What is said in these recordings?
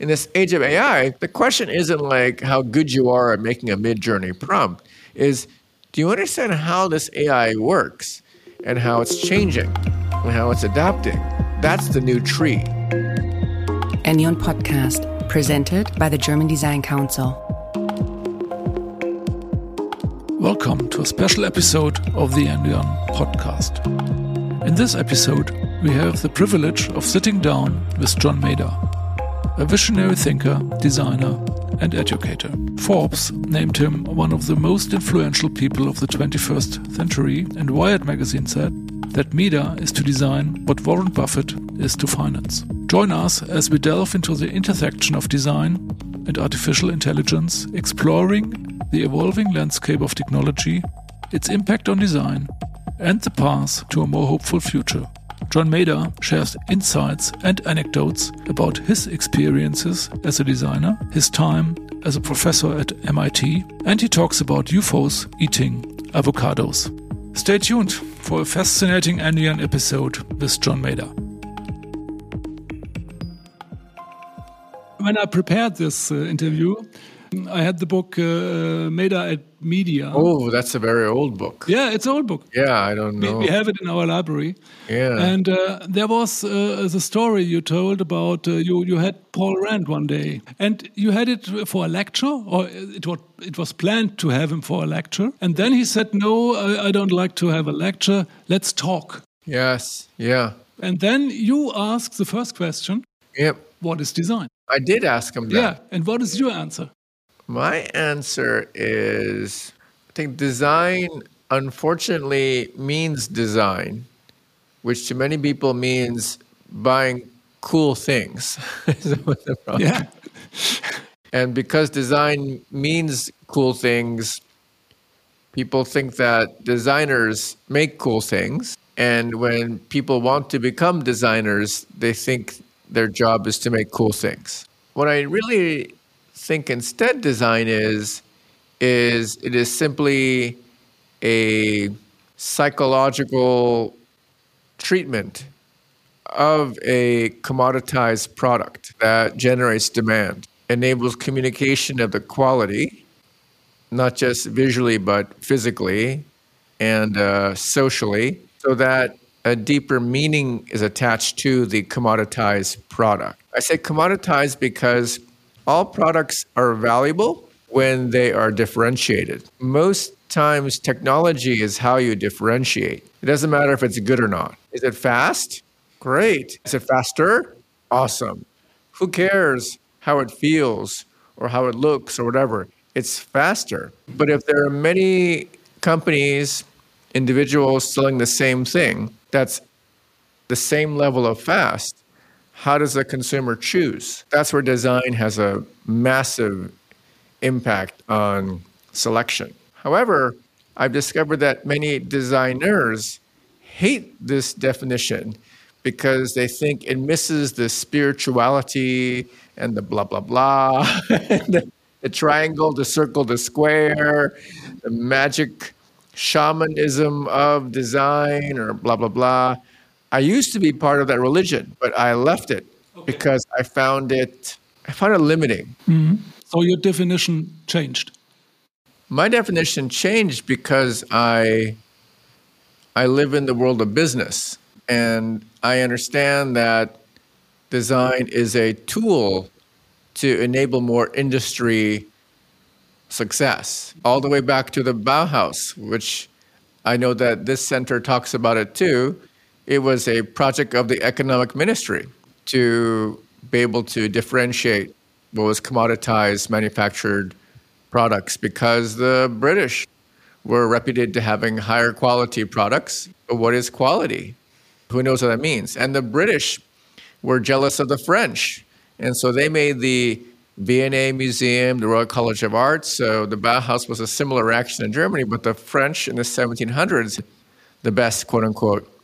in this age of AI, the question isn't like how good you are at making a Midjourney prompt, is do you understand how this AI works and how it's changing and how it's adapting? That's the new tree. Ennion Podcast, presented by the German Design Council. Welcome to a special episode of the Ennion Podcast. In this episode, we have the privilege of sitting down with John Maeda, a visionary thinker, designer, and educator. Forbes named him one of the most influential people of the 21st century, and Wired magazine said that Maeda is to design what Warren Buffett is to finance. Join us as we delve into the intersection of design and artificial intelligence, exploring the evolving landscape of technology, its impact on design, and the path to a more hopeful future. John Maeda shares insights and anecdotes about his experiences as a designer, his time as a professor at MIT, and he talks about UFOs eating avocados. Stay tuned for a fascinating Ennion episode with John Maeda. When I prepared this uh, interview, I had the book uh, Maeda at Media. Oh, that's a very old book. Yeah, it's an old book. Yeah, I don't know. We, we have it in our library. Yeah. And uh, there was uh, the story you told about uh, you you had Paul Rand one day, and you had it for a lecture, or it was it was planned to have him for a lecture, and then he said, "No, I, I don't like to have a lecture. Let's talk." yes. Yeah. And then you ask the first question: Yep. What is design? I did ask him that. Yeah. And what is your answer? My answer is I think design unfortunately means design, which to many people means buying cool things. Yeah. And because design means cool things, people think that designers make cool things. And when people want to become designers, they think their job is to make cool things. What I really think instead design is, is it is simply a psychological treatment of a commoditized product that generates demand, enables communication of the quality, not just visually, but physically and uh, socially, so that a deeper meaning is attached to the commoditized product. I say commoditized because all products are valuable when they are differentiated. Most times, technology is how you differentiate. It doesn't matter if it's good or not. Is it fast? Great. Is it faster? Awesome. Who cares how it feels or how it looks or whatever? It's faster. But if there are many companies, individuals selling the same thing that's the same level of fast, how does the consumer choose? That's where design has a massive impact on selection. However, I've discovered that many designers hate this definition because they think it misses the spirituality and the blah, blah, blah, the, triangle, the circle, the square, the magic shamanism of design or blah, blah, blah. I used to be part of that religion, but I left it because I found it I found it limiting. Mm-hmm. So your definition changed. My definition changed because I I live in the world of business and I understand that design is a tool to enable more industry success. All the way back to the Bauhaus, which I know that this center talks about it too. It was a project of the economic ministry to be able to differentiate what was commoditized manufactured products because the British were reputed to having higher quality products. But what is quality? Who knows what that means? And the British were jealous of the French. And so they made the V&A Museum, the Royal College of Arts. So the Bauhaus was a similar reaction in Germany, but the French in the 1700s, the best quote unquote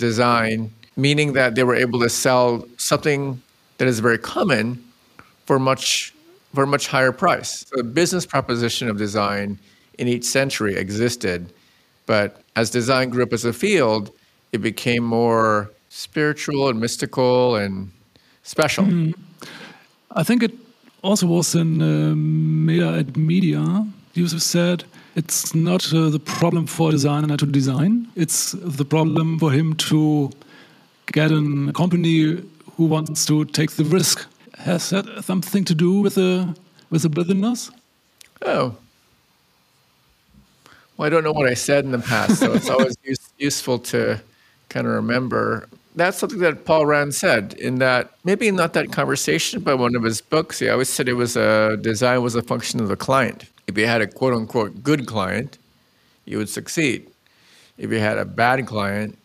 design, meaning that they were able to sell something that is very common for much for a much higher price. So the business proposition of design in each century existed, but as design grew up as a field, it became more spiritual and mystical and special. I think it also was in uh, Media. You said it's not uh, the problem for a designer to design, it's the problem for him to get a company who wants to take the risk. Has that something to do with the with the business? Oh, well, I don't know what I said in the past, so it's always use, useful to kind of remember. That's something that Paul Rand said in that maybe not that conversation, but one of his books. He always said it was a design was a function of the client. If you had a quote unquote good client, you would succeed. If you had a bad client,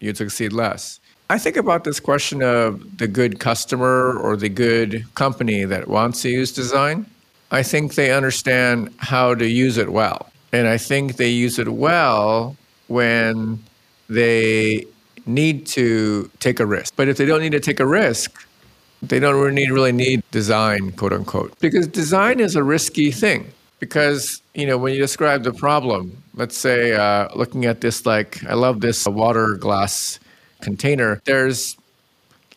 you'd succeed less. I think about this question of the good customer or the good company that wants to use design. I think they understand how to use it well. And I think they use it well when they need to take a risk. But if they don't need to take a risk, they don't really need, really need design, quote unquote. Because design is a risky thing. Because, you know, when you describe the problem, let's say uh, looking at this, like, I love this water glass container, there's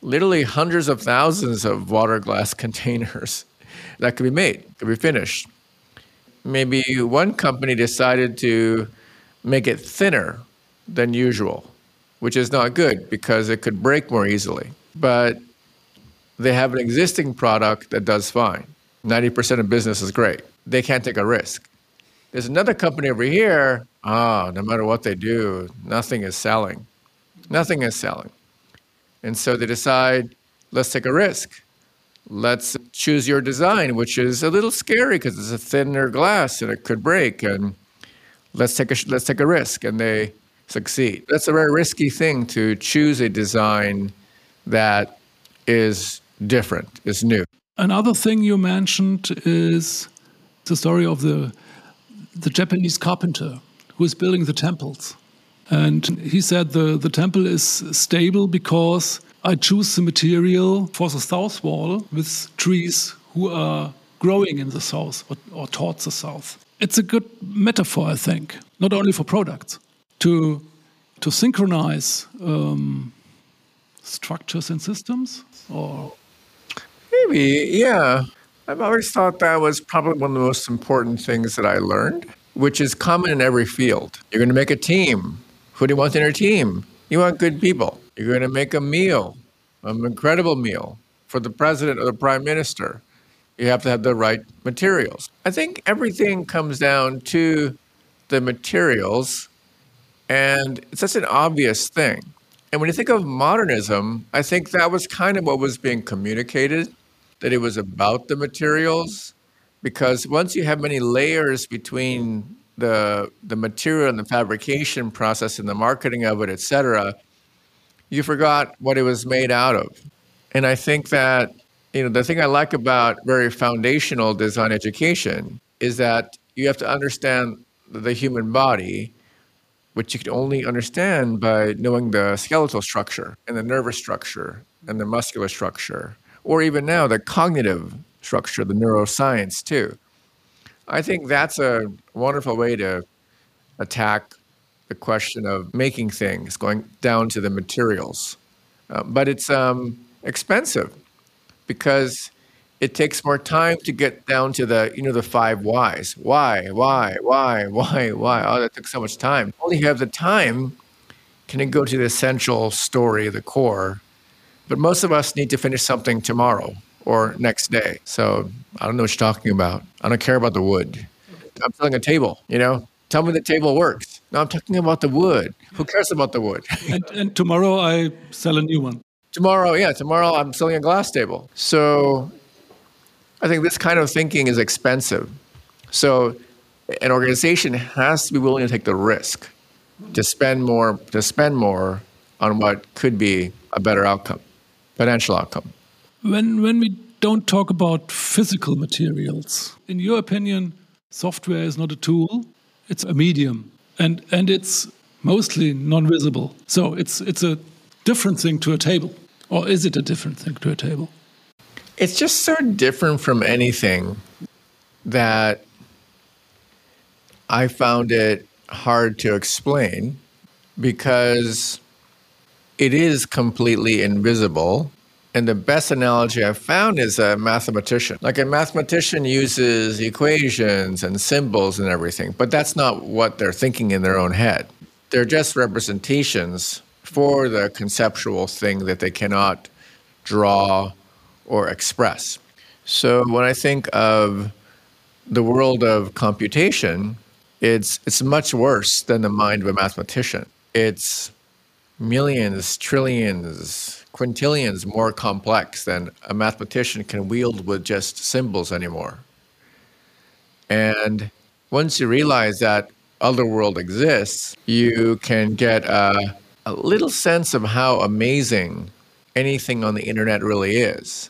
literally hundreds of thousands of water glass containers that could be made, could be finished. Maybe one company decided to make it thinner than usual which is not good because it could break more easily. But they have an existing product that does fine. 90% of business is great. They can't take a risk. There's another company over here, ah, oh, no matter what they do, nothing is selling. Nothing is selling. And so they decide, let's take a risk. Let's choose your design, which is a little scary because it's a thinner glass and it could break. And let's take a, let's take a risk. And they succeed. That's a very risky thing to choose a design that is different, is new. Another thing you mentioned is the story of the the Japanese carpenter who is building the temples. And he said the, the temple is stable because I choose the material for the south wall with trees who are growing in the south or, or towards the south. It's a good metaphor, I think, not only for products to to synchronize um, structures and systems or? Maybe yeah. I've always thought that was probably one of the most important things that i learned which is common in every field. You're going to make a team. Who do you want in your team? You want good people. You're going to make a meal an incredible meal for the president or the prime minister. You have to have the right materials. I think everything comes down to the materials and it's such an obvious thing. And when you think of modernism, I think that was kind of what was being communicated that it was about the materials. Because once you have many layers between the, the material and the fabrication process and the marketing of it, et cetera, you forgot what it was made out of. And I think that you know the thing I like about very foundational design education is that you have to understand the human body which you can only understand by knowing the skeletal structure and the nervous structure and the muscular structure, or even now the cognitive structure, the neuroscience too. I think that's a wonderful way to attack the question of making things, going down to the materials. Uh, but it's um, expensive because it takes more time to get down to the you know the five whys. Why why why why why? Oh that took so much time. Only you have the time can it go to the essential story the core? But most of us need to finish something tomorrow or next day. So i don't know what you're talking about. I don't care about the wood. I'm selling a table you know? Tell me the table works. No i'm talking about the wood. Who cares about the wood? And, and tomorrow i sell a new one. Tomorrow yeah tomorrow i'm selling a glass table. So I think this kind of thinking is expensive. So an organization has to be willing to take the risk to spend more to spend more on what could be a better outcome, financial outcome. When when we don't talk about physical materials, in your opinion, software is not a tool, it's a medium. And and it's mostly non-visible. So it's it's a different thing to a table. Or is it a different thing to a table? It's just so different from anything that I found it hard to explain because it is completely invisible And the best analogy I've found is a mathematician. Like a mathematician uses equations and symbols and everything, but that's not what they're thinking in their own head. They're just representations for the conceptual thing that they cannot draw or express. So when I think of the world of computation, it's it's much worse than the mind of a mathematician. It's millions, trillions, quintillions more complex than a mathematician can wield with just symbols anymore. And once you realize that other world exists, you can get a, a little sense of how amazing anything on the internet really is.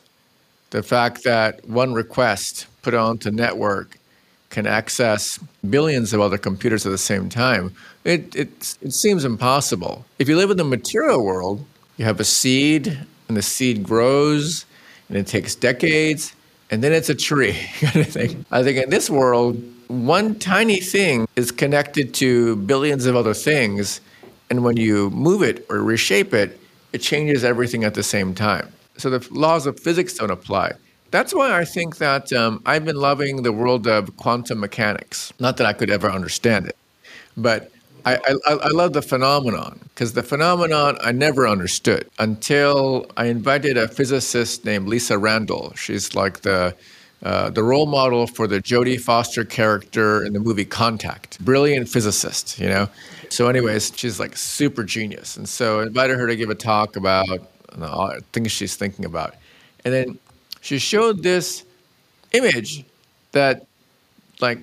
The fact that one request put onto network can access billions of other computers at the same time, it, it, it seems impossible. If you live in the material world, you have a seed, and the seed grows, and it takes decades, and then it's a tree kind of thing. I think in this world, one tiny thing is connected to billions of other things, and when you move it or reshape it, it changes everything at the same time. So the laws of physics don't apply. That's why I think that um, I've been loving the world of quantum mechanics. Not that I could ever understand it, but I, I, I love the phenomenon because the phenomenon I never understood until I invited a physicist named Lisa Randall. She's like the uh, the role model for the Jodie Foster character in the movie Contact. Brilliant physicist, you know. So, anyways, she's like super genius, and so I invited her to give a talk about know, things she's thinking about, and then she showed this image that like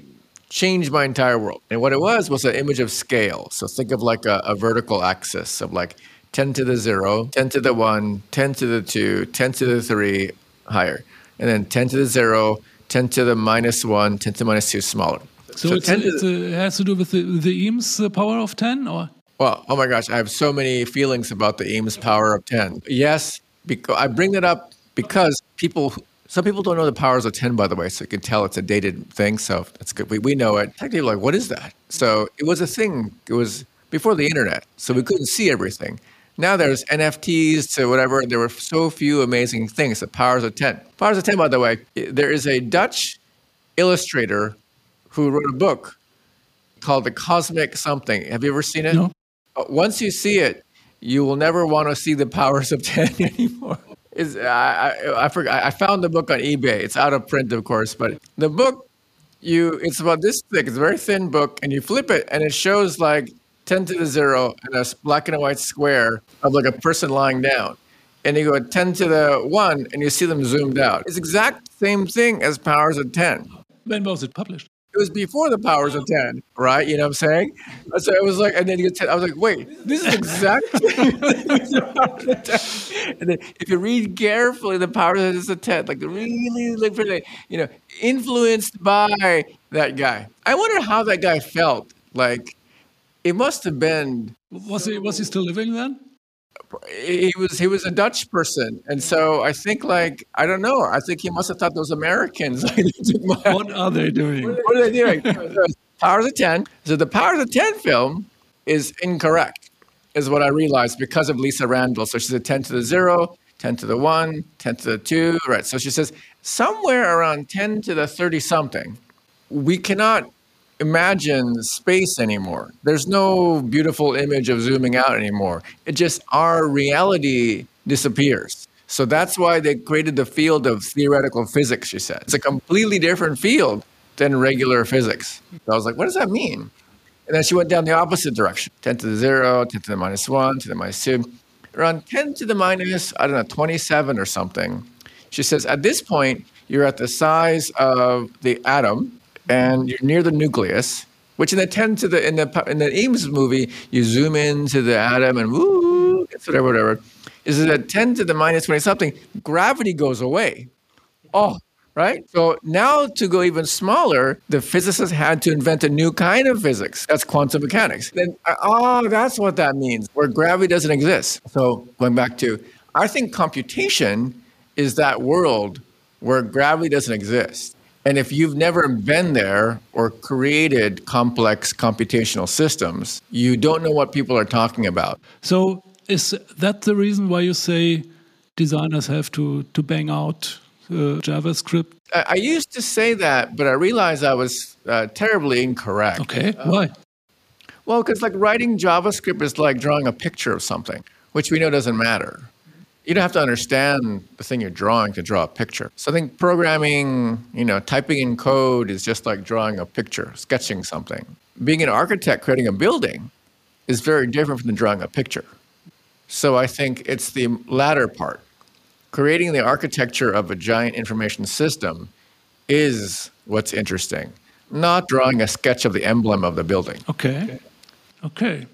changed my entire world. And what it was was an image of scale. So think of like a, a, vertical axis of like 10 to the 0, 10 to the 1, 10 to the 2, 10 to the 3, higher. And then 10 to the 0, 10 to the minus 1, 10 to the minus 2, smaller. So, so it's, it's a, uh, it has to do with the, the Eames uh, power of 10 or? Well, oh my gosh, I have so many feelings about the Eames power of 10. Yes, because I bring that up because people some people don't know the powers of 10, by the way, so you can tell it's a dated thing. So that's good. We, we know it. Technically, like, what is that? So it was a thing. It was before the internet, so we couldn't see everything. Now there's NFTs to whatever. There were so few amazing things. The powers of 10. Powers of 10, by the way, there is a Dutch illustrator who wrote a book called The Cosmic Something. Have you ever seen it? No. Uh, once you see it, you will never want to see the powers of 10 anymore is I, I I forgot I found the book on eBay. It's out of print, of course, but the book you it's about this thick. It's a very thin book, and you flip it, and it shows like ten to the zero and a black and a white square of like a person lying down, and you go ten to the one, and you see them zoomed out. It's exact same thing as powers of ten. When was it published? It was before the powers of 10, right? You know what I'm saying? So it was like, and then you get 10. I was like, wait, this is exactly. and then if you read carefully, the powers of 10, like really look for the, you know, influenced by that guy. I wonder how that guy felt. Like, it must have been. Was he, was he still living then? He was he was a Dutch person, and so I think like I don't know. I think he must have thought those Americans. what are they doing? What are they doing? Powers of Ten. So the Powers of Ten film is incorrect, is what I realized because of Lisa Randall. So she said ten to the zero, 10 to the 1, 10 to the 2, right? So she says somewhere around 10 to the 30 something, we cannot imagine space anymore. There's no beautiful image of zooming out anymore. It just, our reality disappears. So that's why they created the field of theoretical physics, she said. It's a completely different field than regular physics. So I was like, what does that mean? And then she went down the opposite direction 10 to the 0, 10 to the minus 1, 10 to the minus 2. Around 10 to the minus, I don't know, 27 or something. She says, at this point, you're at the size of the atom, and you're near the nucleus, which in the ten to the in the in the Eames movie, you zoom into the atom and woo, whatever, whatever. Is it at ten to the minus twenty something? Gravity goes away. Oh, right? So now to go even smaller, the physicists had to invent a new kind of physics. That's quantum mechanics. Then, oh, that's what that means, where gravity doesn't exist. So going back to, I think computation is that world where gravity doesn't exist. And if you've never been there or created complex computational systems, you don't know what people are talking about. So, is that the reason why you say designers have to to bang out uh, JavaScript. I, I, used to say that, but I realized I was uh, terribly incorrect. Okay, uh, why? Well, because like writing JavaScript is like drawing a picture of something, which we know doesn't matter. You don't have to understand the thing you're drawing to draw a picture. So I think programming, you know, typing in code is just like drawing a picture, sketching something. Being an architect creating a building is very different from drawing a picture. So I think it's the latter part. Creating the architecture of a giant information system is what's interesting, not drawing a sketch of the emblem of the building. Okay. Okay.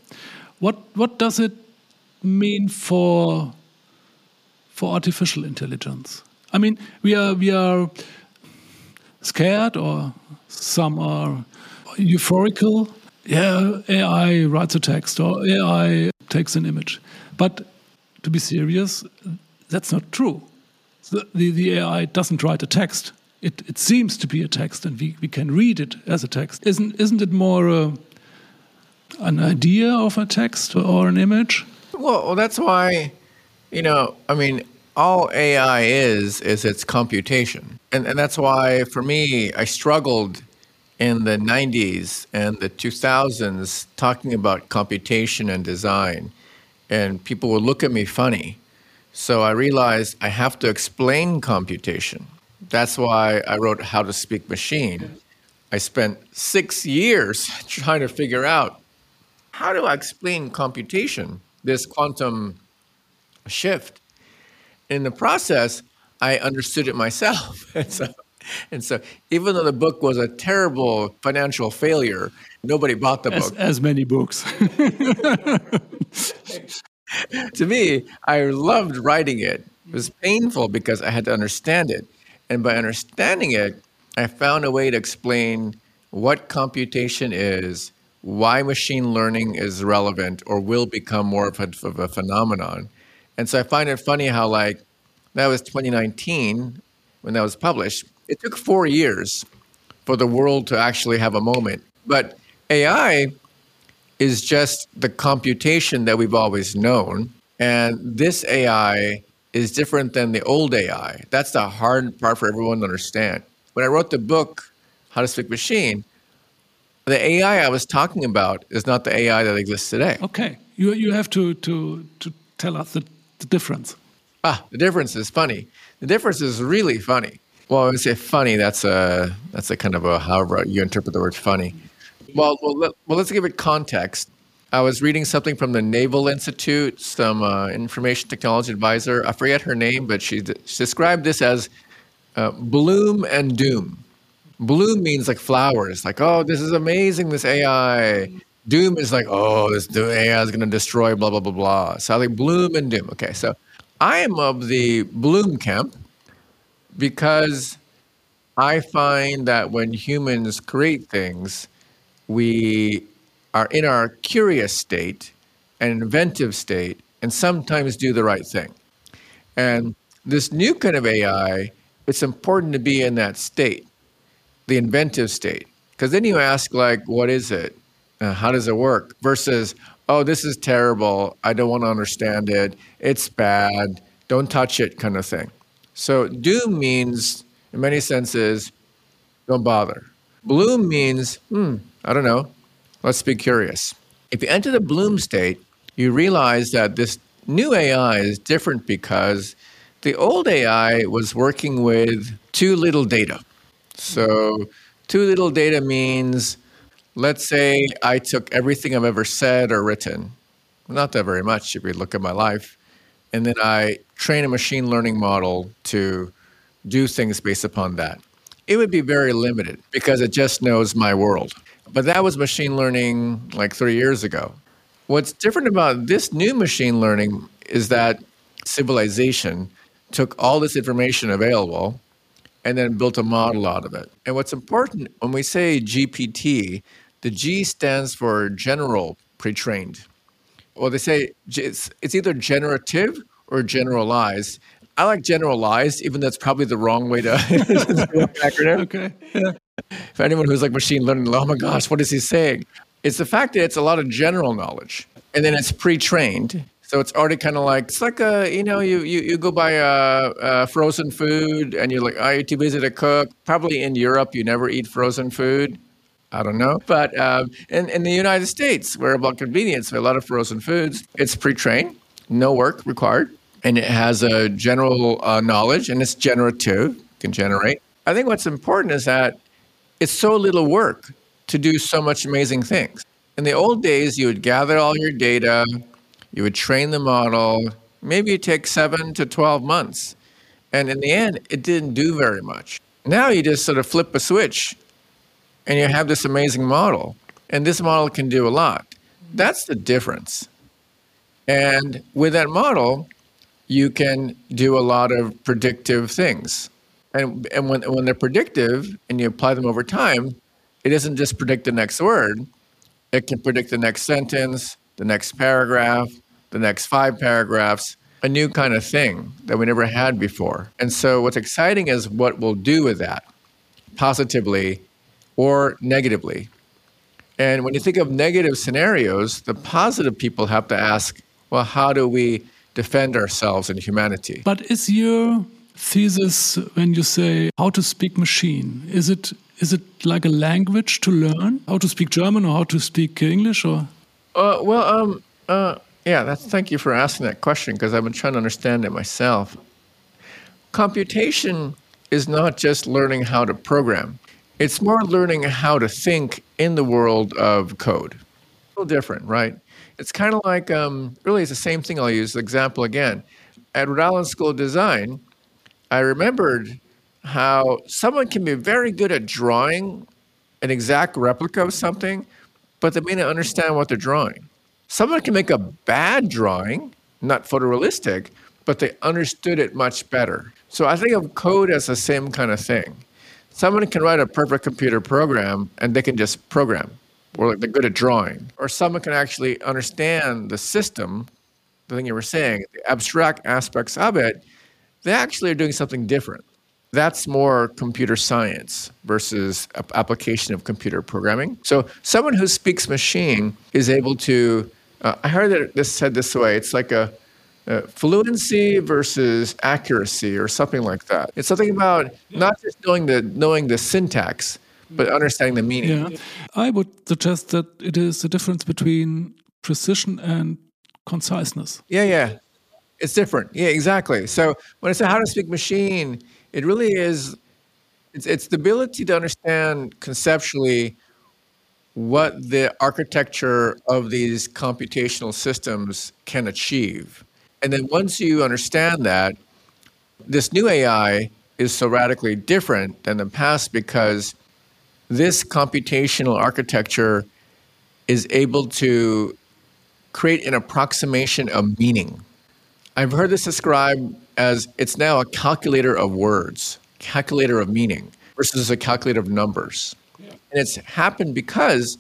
What what does it mean for for artificial intelligence? I mean, we are we are scared or some are euphorical. Yeah, AI writes a text or AI takes an image. But to be serious, that's not true. The, the, the AI doesn't write a text. It, it seems to be a text, and we, we can read it as a text. Isn't, isn't it more uh, an idea of a text or an image? Well, well, that's why, you know, I mean, all AI is, is its computation. And, and that's why, for me, I struggled in the 90s and the 2000s talking about computation and design and people would look at me funny. So I realized I have to explain computation. That's why I wrote How to Speak Machine. I spent six years trying to figure out how do I explain computation, this quantum shift. In the process, I understood it myself. and, so, and so, even though the book was a terrible financial failure, nobody bought the as, book. As many books. to me, I loved writing it. It was painful because I had to understand it. And by understanding it, I found a way to explain what computation is, why machine learning is relevant or will become more of a, of a phenomenon. And so I find it funny how, like, that was 2019 when that was published. It took four years for the world to actually have a moment. But AI is just the computation that we've always known. And this AI is different than the old AI. That's the hard part for everyone to understand. When I wrote the book, How to Speak Machine, the AI I was talking about is not the AI that exists today. Okay. You, you have to, to, to tell us the, the difference. Ah, the difference is funny. The difference is really funny. Well, I would say funny. That's a that's a kind of a however you interpret the word funny. Well, well, let, well, let's give it context. I was reading something from the Naval Institute, some uh, information technology advisor. I forget her name, but she, she described this as uh, bloom and doom. Bloom means like flowers, like, oh, this is amazing, this AI. Doom is like, oh, this AI is going to destroy, blah, blah, blah, blah. So I like bloom and doom. Okay, so I am of the bloom camp because I find that when humans create things, we are in our curious state and inventive state and sometimes do the right thing. And this new kind of AI, it's important to be in that state, the inventive state. Because then you ask, like, what is it? Uh, how does it work? Versus, oh, this is terrible. I don't want to understand it. It's bad. Don't touch it, kind of thing. So, doom means, in many senses, don't bother. Bloom means, hmm, I don't know. Let's be curious. If you enter the bloom state, you realize that this new AI is different because the old AI was working with too little data. So, too little data means, let's say I took everything I've ever said or written, not that very much if you look at my life, and then I train a machine learning model to do things based upon that. It would be very limited because it just knows my world. But that was machine learning like three years ago. What's different about this new machine learning is that civilization took all this information available and then built a model out of it. And what's important when we say GPT, the G stands for general pre trained. Well, they say it's, it's either generative or generalized. I like generalized, even though that's probably the wrong way to acronym. Okay. Yeah for anyone who's like machine learning, oh my gosh, what is he saying? It's the fact that it's a lot of general knowledge and then it's pre trained. So it's already kind of like it's like a you know you you, you go buy a, a frozen food and you're like oh you're too busy to cook. Probably in Europe you never eat frozen food. I don't know, but um, in in the United States we're about convenience. A lot of frozen foods. It's pre-trained, no work required, and it has a general uh, knowledge and it's generative. Can generate. I think what's important is that it's so little work to do so much amazing things. In the old days, you would gather all your data, you would train the model. Maybe it takes seven to 12 months. And in the end, it didn't do very much. Now you just sort of flip a switch and you have this amazing model. And this model can do a lot. That's the difference. And with that model, you can do a lot of predictive things. And, and when, when they're predictive and you apply them over time, it doesn't just predict the next word, it can predict the next sentence, the next paragraph, the next five paragraphs, a new kind of thing that we never had before. And so, what's exciting is what we'll do with that, positively or negatively. And when you think of negative scenarios, the positive people have to ask, well, how do we defend ourselves and humanity? But is your thesis when you say how to speak machine, is it is it like a language to learn how to speak German or how to speak English or? Uh, well, um, uh, yeah, that's, thank you for asking that question because I've been trying to understand it myself. Computation is not just learning how to program, it's more learning how to think in the world of code. A little different, right? It's kind of like, um, really, it's the same thing. I'll use the example again. At Rhode Island School of Design, I remembered how someone can be very good at drawing an exact replica of something, but they may not understand what they're drawing. Someone can make a bad drawing, not photorealistic, but they understood it much better. So I think of code as the same kind of thing. Someone can write a perfect computer program and they can just program, or like they're good at drawing. Or someone can actually understand the system, the thing you were saying, the abstract aspects of it. They actually are doing something different. That's more computer science versus application of computer programming. So someone who speaks machine is able to. Uh, I heard that this said this way. It's like a, a, fluency versus accuracy, or something like that. It's something about not just knowing the knowing the syntax, but understanding the meaning. Yeah, I would suggest that it is the difference between precision and conciseness. Yeah, yeah, it's different. Yeah, exactly. So when I say how to speak machine it really is it's, it's the ability to understand conceptually what the architecture of these computational systems can achieve. And then once you understand that, this new AI is so radically different than the past because this computational architecture is able to create an approximation of meaning. I've heard this described as it's now a calculator of words, calculator of meaning, versus a calculator of numbers. Yeah. And it's happened because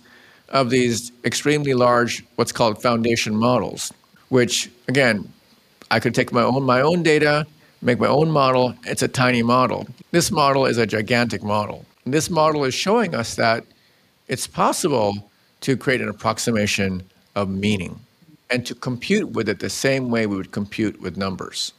of these extremely large, what's called foundation models, which again, I could take my own my own data, make my own model. It's a tiny model. This model is a gigantic model. And this model is showing us that it's possible to create an approximation of meaning and to compute with it the same way we would compute with numbers.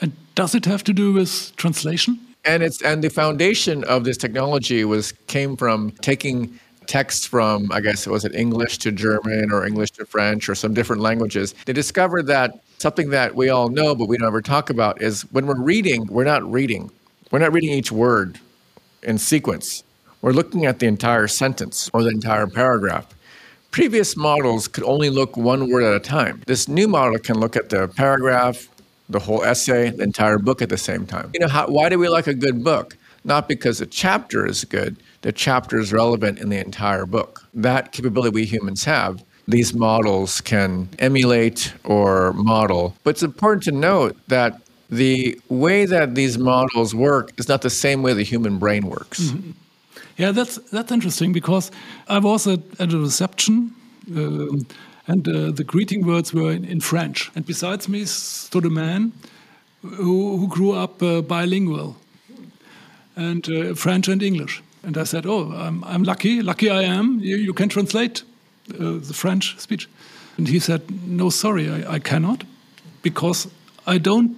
And does it have to do with translation? And it's and the foundation of this technology was came from taking text from I guess it was it English to German or English to French or some different languages. They discovered that something that we all know but we don't ever talk about is when we're reading, we're not reading. We're not reading each word in sequence. We're looking at the entire sentence or the entire paragraph. Previous models could only look one word at a time. This new model can look at the paragraph, the whole essay, the entire book at the same time. You know, how, why do we like a good book? Not because the chapter is good, the chapter is relevant in the entire book. That capability we humans have, these models can emulate or model. But it's important to note that the way that these models work is not the same way the human brain works. Mm -hmm. Yeah, that's that's interesting because I was at, at a reception. Uh, and uh, the greeting words were in, in, French. And besides me stood a man who, who grew up uh, bilingual, and uh, French and English. And I said, "Oh, I'm, I'm lucky. Lucky I am. You, you can translate uh, the French speech." And he said, No, sorry, I, I cannot because I don't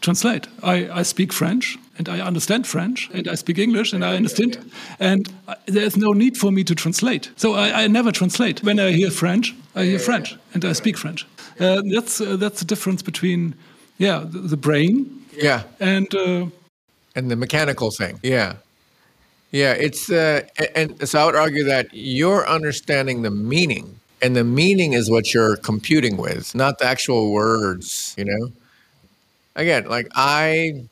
translate. I, I speak French and I understand French and I speak English and I understand. And there's no need for me to translate. So I, I never translate. When I hear French, I hear French and I speak French. Uh, that's, uh, that's the difference between, yeah, the, the brain Yeah. and. Uh, and the mechanical thing. Yeah. Yeah, it's uh, and so I would argue that you're understanding the meaning, and the meaning is what you're computing with, not the actual words. You know, again, like I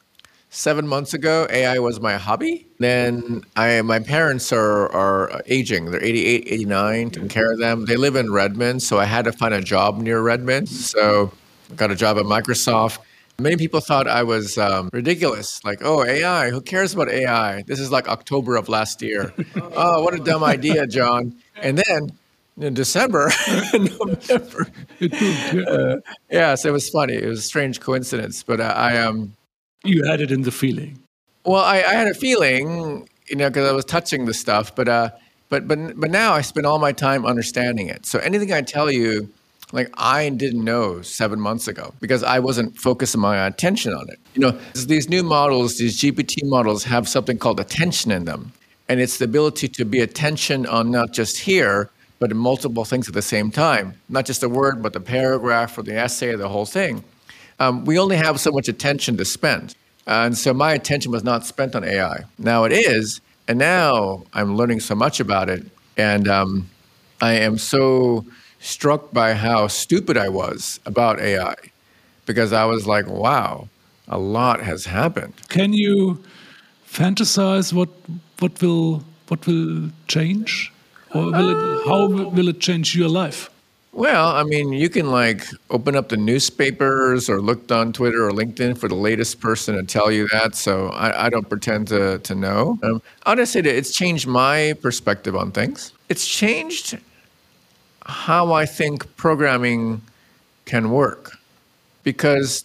seven months ago, AI was my hobby. Then I, my parents are are aging; they're 88, 89. Taking care of them. They live in Redmond, so I had to find a job near Redmond. So I got a job at Microsoft. Many people thought I was um, ridiculous. Like, oh, AI, who cares about AI? This is like October of last year. oh, what a dumb idea, John. And then in December, November, it moved, yeah. uh, yeah, so it was funny. It was a strange coincidence. But uh, I, um, you had it in the feeling. well, I, I had a feeling, you know, because I was touching the stuff, but, uh, but, but, but now I spend all my time understanding it. So anything I tell you, like I didn't know seven months ago because I wasn't focusing my attention on it. You know, these new models, these GPT models have something called attention in them. And it's the ability to be attention on not just here, but multiple things at the same time. Not just a word, but the paragraph or the essay or the whole thing. Um, we only have so much attention to spend. And so my attention was not spent on AI. Now it is. And now I'm learning so much about it. And um, I am so struck by how stupid I was about AI because I was like, wow, a lot has happened. Can you fantasize what what will what will change, or will it, how will it change your life? Well, I mean, you can like open up the newspapers or look on Twitter or LinkedIn for the latest person to tell you that. So I, I don't pretend to, to know. Um, I'll just say that it's changed my perspective on things. It's changed how I think programming can work. Because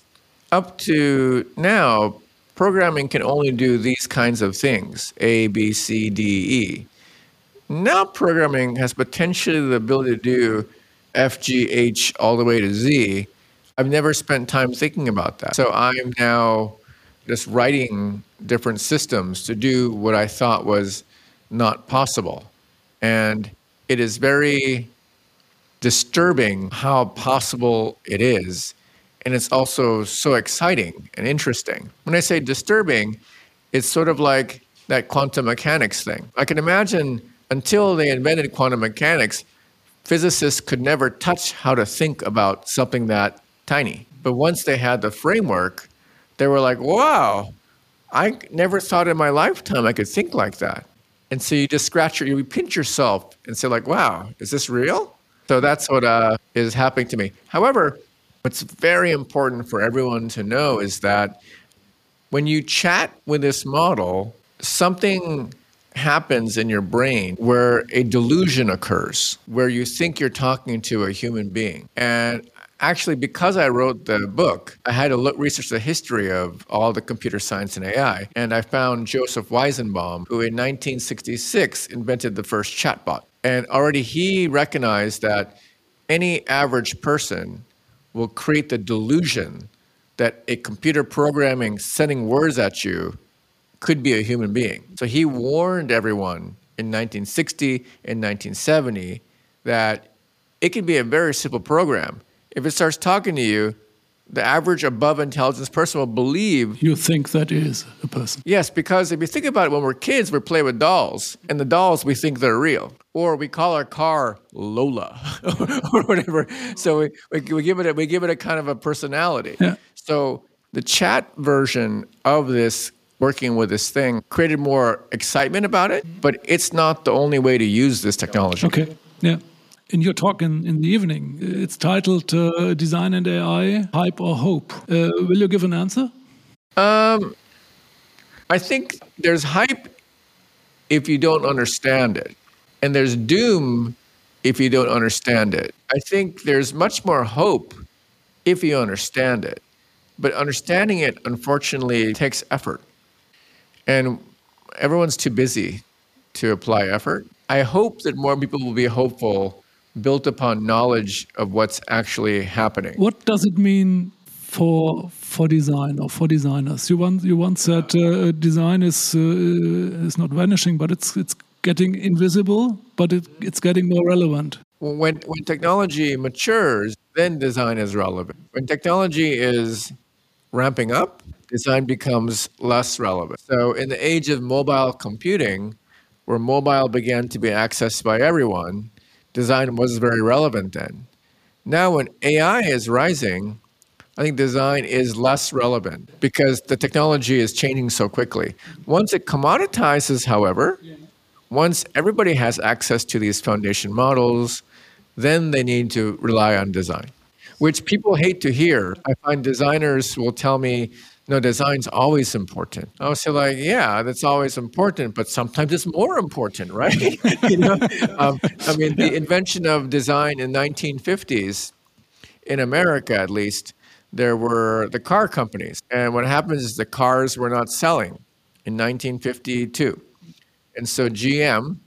up to now, programming can only do these kinds of things A, B, C, D, E. Now, programming has potentially the ability to do F, G, H, all the way to Z. I've never spent time thinking about that. So I'm now just writing different systems to do what I thought was not possible. And it is very disturbing how possible it is. And it's also so exciting and interesting. When I say disturbing, it's sort of like that quantum mechanics thing. I can imagine until they invented quantum mechanics, physicists could never touch how to think about something that tiny. But once they had the framework, they were like, wow, I never thought in my lifetime I could think like that. And so you just scratch your, you pinch yourself and say, like, wow, is this real? So that's what uh, is happening to me. However, what's very important for everyone to know is that when you chat with this model, something happens in your brain where a delusion occurs, where you think you're talking to a human being. And actually, because I wrote the book, I had to look research the history of all the computer science and AI. And I found Joseph Weizenbaum, who in 1966 invented the first chatbot. And already he recognized that any average person will create the delusion that a computer programming sending words at you could be a human being. So he warned everyone in 1960 and 1970 that it could be a very simple program. If it starts talking to you, the average above intelligence person will believe You think that is a person. Yes, because if you think about it, when we're kids, we play with dolls, and the dolls we think they're real, or we call our car Lola or whatever. So we, we, we give it a, we give it a kind of a personality. Yeah. So the chat version of this working with this thing created more excitement about it, but it's not the only way to use this technology. Okay. Yeah. In your talk in, in the evening, it's titled uh, Design and AI Hype or Hope. Uh, will you give an answer? Um, I think there's hype if you don't understand it, and there's doom if you don't understand it. I think there's much more hope if you understand it, but understanding it, unfortunately, takes effort, and everyone's too busy to apply effort. I hope that more people will be hopeful built upon knowledge of what's actually happening. What does it mean for for design or for designers? You once you once said uh, design is uh, is not vanishing, but it's it's getting invisible, but it, it's getting more relevant. When when technology matures, then design is relevant. When technology is ramping up, design becomes less relevant. So in the age of mobile computing, where mobile began to be accessed by everyone, design was very relevant then. Now, when AI is rising, I think design is less relevant because the technology is changing so quickly. Once it commoditizes, however, once everybody has access to these foundation models, then they need to rely on design, which people hate to hear. I find designers will tell me, no, design's always important. I was like, yeah, that's always important, but sometimes it's more important, right? you know, um, I mean, the invention of design in 1950s, in America at least, there were the car companies, and what happens is the cars were not selling in 1952, and so GM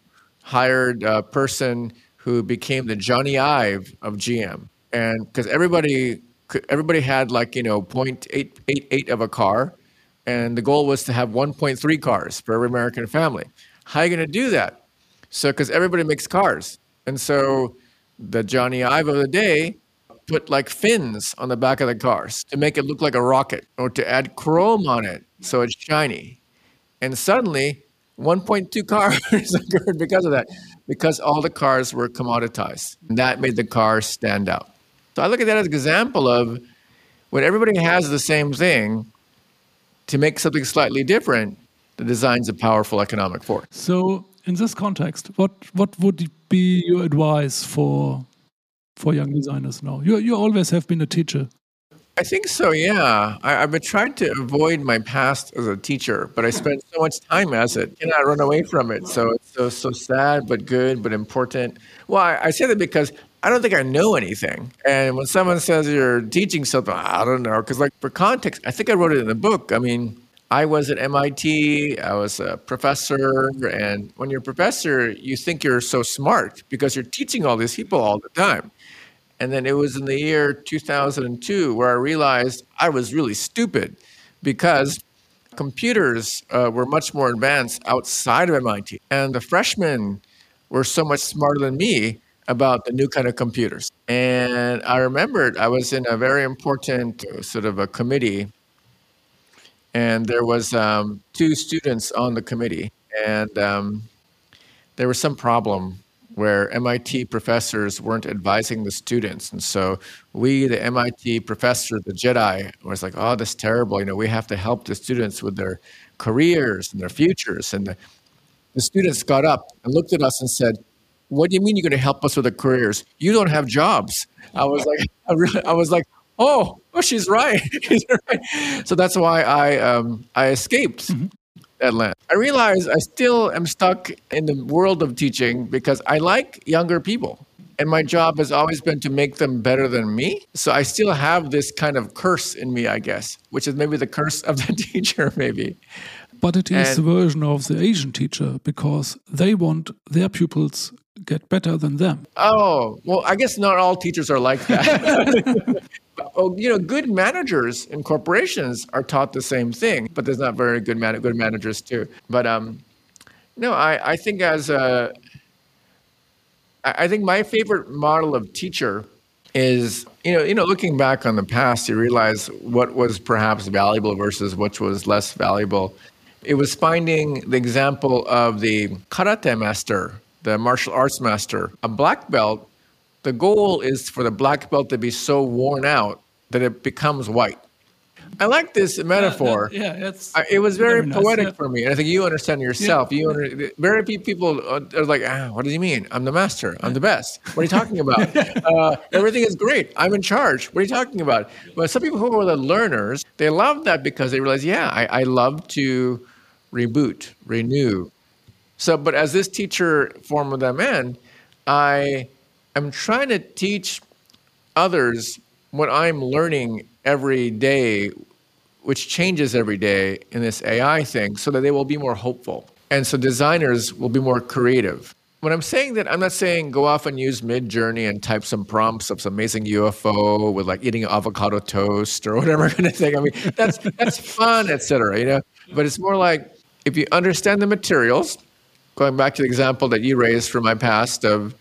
hired a person who became the Jony Ive of GM, and because everybody everybody had like you know 0.888 of a car and the goal was to have 1.3 cars for every american family. How are you going to do that? So because everybody makes cars. And so the Jony Ive of the day put like fins on the back of the cars to make it look like a rocket or to add chrome on it so it's shiny. And suddenly 1.2 cars occurred because of that because all the cars were commoditized. And that made the car stand out so I look at that as an example of when everybody has the same thing, to make something slightly different, the design's a powerful economic force. So in this context, what what would be your advice for for young designers now? You you always have been a teacher. I think so, yeah. I, have been trying to avoid my past as a teacher, but I spent so much time as it. Cannot run away from it. So it's so so sad, but good, but important. Well, I, I say that because I don't think I know anything. And when someone says you're teaching something, I don't know. Because, like, for context, I think I wrote it in the book. I mean, I was at MIT, I was a professor. And when you're a professor, you think you're so smart because you're teaching all these people all the time. And then it was in the year 2002 where I realized I was really stupid because computers uh, were much more advanced outside of MIT. And the freshmen were so much smarter than me about the new kind of computers. And I remembered I was in a very important uh, sort of a committee, and there was um, two students on the committee, and um, there was some problem where MIT professors weren't advising the students, and so we, the MIT professor, the Jedi, was like, "Oh, this is terrible. You know, we have to help the students with their careers and their futures." And the, the students got up and looked at us and said, what do you mean you're going to help us with the careers? You don't have jobs. I was like, I, really, I was like, oh, oh, she's right. right. So that's why I um, I escaped mm-hmm. Atlanta. I realized I still am stuck in the world of teaching because I like younger people. And my job has always been to make them better than me. So I still have this kind of curse in me, I guess, which is maybe the curse of the teacher, maybe. But it is and, the version of the Asian teacher because they want their pupils get better than them. Oh, well, I guess not all teachers are like that. oh, you know, good managers in corporations are taught the same thing, but there's not very good man- good managers too. But um, no, I, I think as a, I think my favorite model of teacher is you know you know looking back on the past you realize what was perhaps valuable versus which was less valuable it was finding the example of the karate master the martial arts master, a black belt, the goal is for the black belt to be so worn out that it becomes white. I like this metaphor. Yeah, that, yeah it's, it was very, very poetic nice, yeah. for me, and I think you understand yourself. Yeah. You under, very few people are like, ah, "What does he mean? I'm the master. I'm the best. What are you talking about? uh, everything is great. I'm in charge. What are you talking about?" But some people who are the learners, they love that because they realize, yeah, I, I love to reboot, renew, so, but as this teacher form of them in, I am trying to teach others what I'm learning every day, which changes every day in this AI thing, so that they will be more hopeful. And so designers will be more creative. when I'm saying that, I'm not saying go off and use Midjourney and type some prompts of some amazing UFO with like eating avocado toast or whatever kind of thing. I mean, that's that's fun, etc. You know, but it's more like if you understand the materials. Going back to the example that you raised from my past of,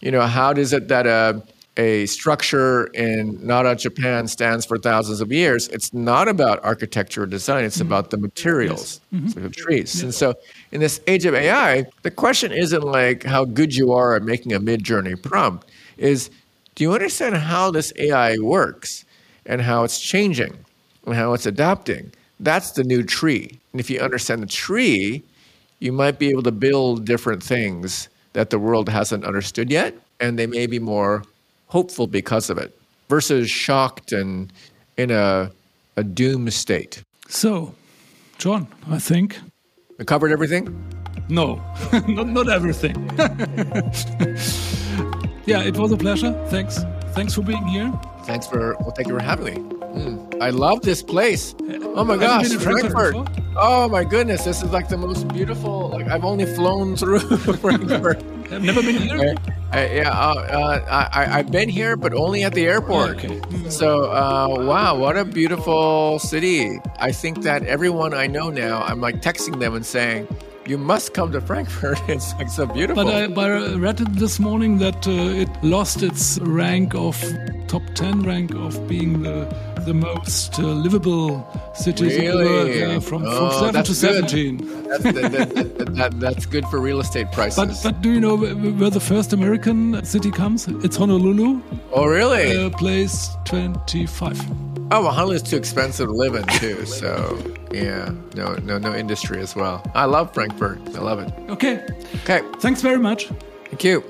you know, how does it that a a structure in Nara, Japan stands for thousands of years, it's not about architecture or design, it's mm-hmm. about the materials yes. mm-hmm. of trees. And so in this age of AI, the question isn't like how good you are at making a Midjourney prompt, is do you understand how this AI works and how it's changing and how it's adapting? That's the new tree. And if you understand the tree, you might be able to build different things that the world hasn't understood yet, and they may be more hopeful because of it versus shocked and in a, a doom state. So, John, I think. We covered everything? No, not, not everything. yeah, it was a pleasure. Thanks. Thanks for being here. Thanks for, well, thank you for having me. Mm, I love this place. Oh my gosh, Frankfurt. Oh my goodness, this is like the most beautiful. Like I've only flown through Frankfurt. I've never been here. I, yeah, uh, uh, I, I've been here, but only at the airport. Okay. So, uh, wow, what a beautiful city. I think that everyone I know now, I'm like texting them and saying, you must come to Frankfurt. It's like so beautiful. But I, but I read this morning that uh, it lost its rank of top 10 rank of being the the most uh, livable cities really? in the world. Yeah, from, oh, from 7 to 17. That's, that, that, that, that's good for real estate prices. But, but do you know where the first American city comes? It's Honolulu. Oh, really? Uh, place 25. Oh, well, Honolulu's too expensive to live in, too. So, yeah, no, no, no industry as well. I love Frankfurt. I love it. Okay. Okay. Thanks very much. Thank you.